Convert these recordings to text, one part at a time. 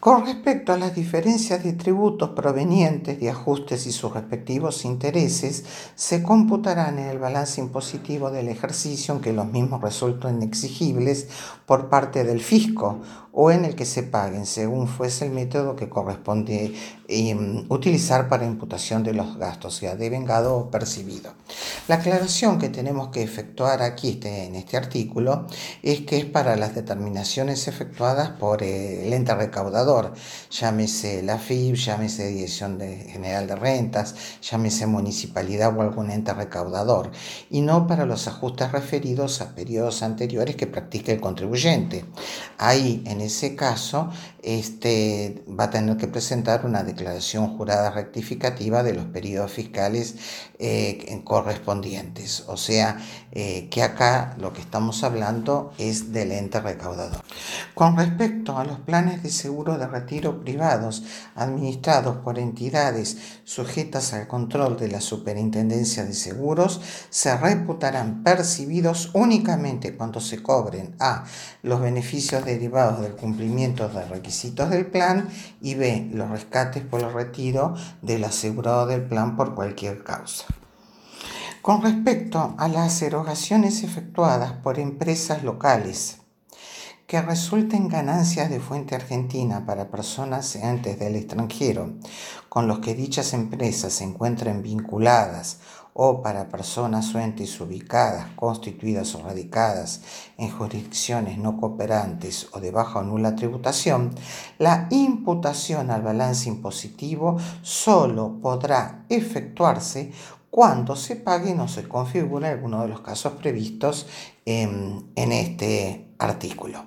Con respecto a las diferencias de tributos provenientes de ajustes y sus respectivos intereses, se computarán en el balance impositivo del ejercicio en que los mismos resulten exigibles por parte del fisco o en el que se paguen según fuese el método que corresponde em, utilizar para imputación de los gastos, sea devengado o percibido. La aclaración que tenemos que efectuar aquí este, en este artículo es que es para las determinaciones efectuadas por el ente recaudador, llámese la FIB, llámese Dirección General de Rentas, llámese municipalidad o algún ente recaudador, y no para los ajustes referidos a periodos anteriores que practique el contribuyente. Ahí, ese caso, este, va a tener que presentar una declaración jurada rectificativa de los periodos fiscales eh, correspondientes. O sea, eh, que acá lo que estamos hablando es del ente recaudador. Con respecto a los planes de seguro de retiro privados administrados por entidades sujetas al control de la Superintendencia de Seguros, se reputarán percibidos únicamente cuando se cobren a los beneficios derivados cumplimiento de requisitos del plan y b los rescates por el retiro del asegurado del plan por cualquier causa. Con respecto a las erogaciones efectuadas por empresas locales que resulten ganancias de fuente argentina para personas entes del extranjero con los que dichas empresas se encuentren vinculadas o para personas entes ubicadas, constituidas o radicadas en jurisdicciones no cooperantes o de baja o nula tributación, la imputación al balance impositivo solo podrá efectuarse cuando se pague o se configure alguno de los casos previstos en, este artículo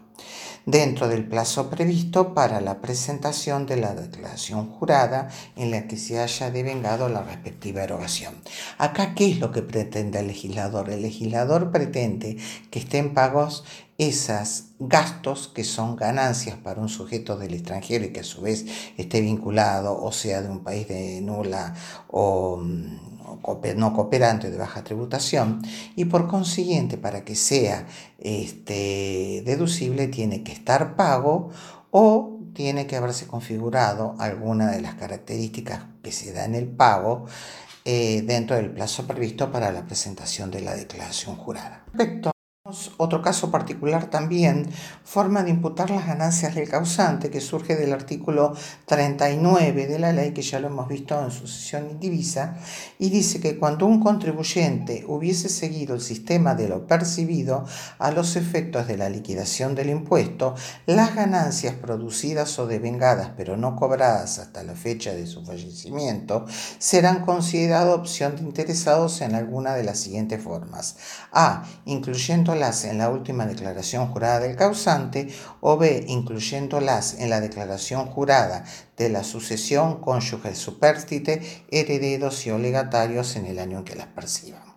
dentro del plazo previsto para la presentación de la declaración jurada en la que se haya devengado la respectiva erogación. Acá, ¿qué es lo que pretende el legislador? El legislador pretende que estén pagos esos gastos que son ganancias para un sujeto del extranjero y que a su vez esté vinculado o sea de un país de nula o no cooperante de baja tributación y por consiguiente para que sea este, deducible tiene que estar pago o tiene que haberse configurado alguna de las características que se da en el pago eh, dentro del plazo previsto para la presentación de la declaración jurada. Otro caso particular también, forma de imputar las ganancias del causante, que surge del artículo 39 de la ley, que ya lo hemos visto en sucesión indivisa, y dice que cuando un contribuyente hubiese seguido el sistema de lo percibido a los efectos de la liquidación del impuesto, las ganancias producidas o devengadas pero no cobradas hasta la fecha de su fallecimiento serán consideradas opción de interesados en alguna de las siguientes formas. A. Incluyendo en la última declaración jurada del causante o B, incluyéndolas en la declaración jurada de la sucesión cónyuge superstite, herederos y legatarios en el año en que las perciban.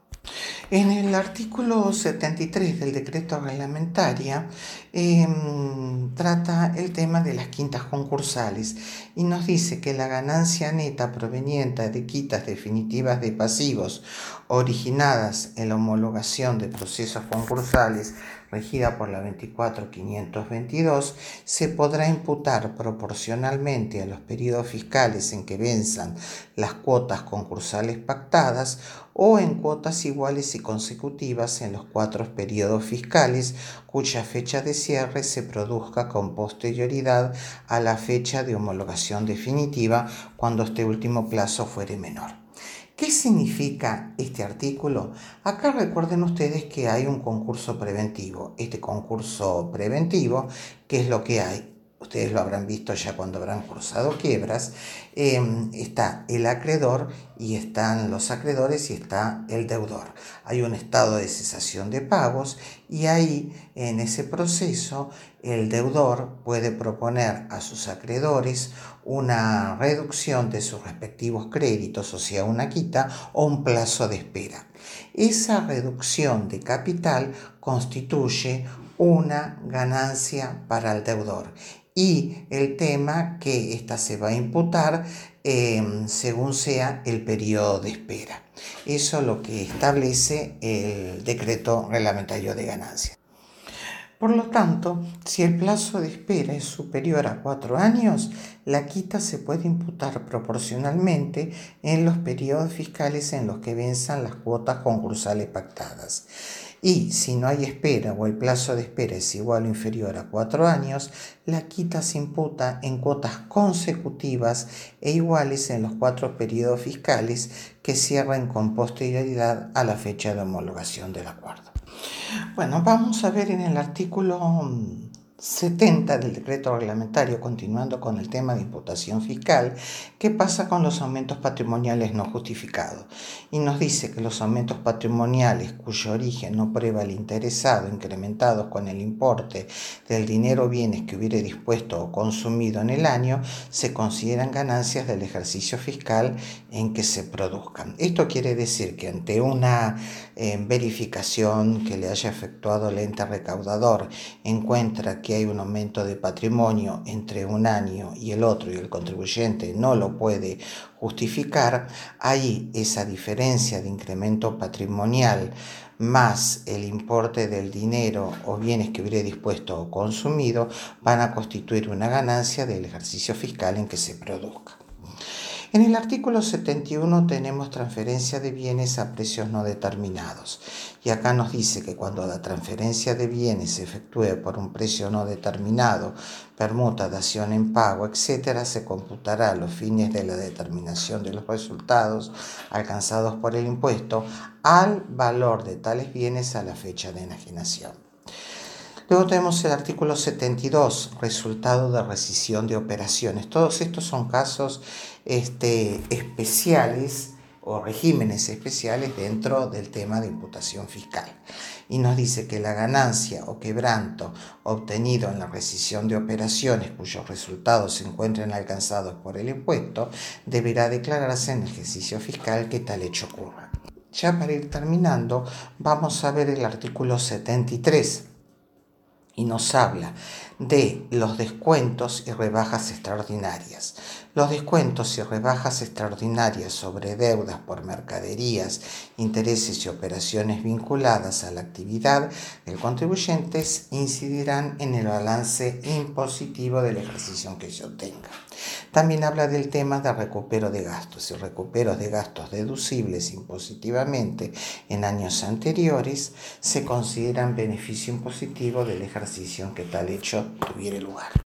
En el artículo 73 del decreto reglamentaria em, trata el tema de las quintas concursales y nos dice que la ganancia neta proveniente de quitas definitivas de pasivos originadas en la homologación de procesos concursales regida por la 24522, se podrá imputar proporcionalmente a los periodos fiscales en que venzan las cuotas concursales pactadas o en cuotas iguales y consecutivas en los cuatro periodos fiscales cuya fecha de cierre se produzca con posterioridad a la fecha de homologación definitiva cuando este último plazo fuere menor. ¿Qué significa este artículo? Acá recuerden ustedes que hay un concurso preventivo. Este concurso preventivo, ¿qué es lo que hay? Ustedes lo habrán visto ya cuando habrán cursado quiebras. Em, está el acreedor y están los acreedores y está el deudor. Hay un estado de cesación de pagos y ahí en ese proceso el deudor puede proponer a sus acreedores una reducción de sus respectivos créditos, o sea, una quita o un plazo de espera. Esa reducción de capital constituye una ganancia para el deudor y el tema que ésta se va a imputar em, según sea el periodo de espera. Eso es lo que establece el decreto reglamentario de ganancia. Por lo tanto, si el plazo de espera es superior a cuatro años, la quita se puede imputar proporcionalmente en los periodos fiscales en los que venzan las cuotas concursales pactadas. Y si no hay espera o el plazo de espera es igual o inferior a cuatro años, la quita se imputa en cuotas consecutivas e iguales en los cuatro periodos fiscales que cierran con posterioridad a la fecha de homologación del acuerdo. Bueno, vamos a ver en el artículo 70 del decreto reglamentario, continuando con el tema de imputación fiscal, qué pasa con los aumentos patrimoniales no justificados. Y nos dice que los aumentos patrimoniales cuyo origen no prueba el interesado, incrementados con el importe del dinero o bienes que hubiere dispuesto o consumido en el año, se consideran ganancias del ejercicio fiscal en que se produzcan. Esto quiere decir que ante una eh, verificación que le haya efectuado el ente recaudador encuentra que hay un aumento de patrimonio entre un año y el otro y el contribuyente no lo puede justificar, ahí esa diferencia de incremento patrimonial más el importe del dinero o bienes que hubiera dispuesto o consumido van a constituir una ganancia del ejercicio fiscal en que se produzca. En el artículo 71 tenemos transferencia de bienes a precios no determinados. Y acá nos dice que cuando la transferencia de bienes se efectúe por un precio no determinado, permuta, dación en pago, etc., se computará a los fines de la determinación de los resultados alcanzados por el impuesto al valor de tales bienes a la fecha de enajenación. Luego tenemos el artículo 72, resultado de rescisión de operaciones. Todos estos son casos este, especiales o regímenes especiales dentro del tema de imputación fiscal. Y nos dice que la ganancia o quebranto obtenido en la rescisión de operaciones cuyos resultados se encuentren alcanzados por el impuesto deberá declararse en el ejercicio fiscal que tal hecho ocurra. Ya para ir terminando, vamos a ver el artículo 73 y nos habla de los descuentos y rebajas extraordinarias. Los descuentos y rebajas extraordinarias sobre deudas por mercaderías, intereses y operaciones vinculadas a la actividad del contribuyente incidirán en el balance impositivo del ejercicio que se obtenga. También habla del tema de recupero de gastos y recuperos de gastos deducibles impositivamente en años anteriores se consideran beneficio impositivo del ejercicio que tal hecho tuviera lugar.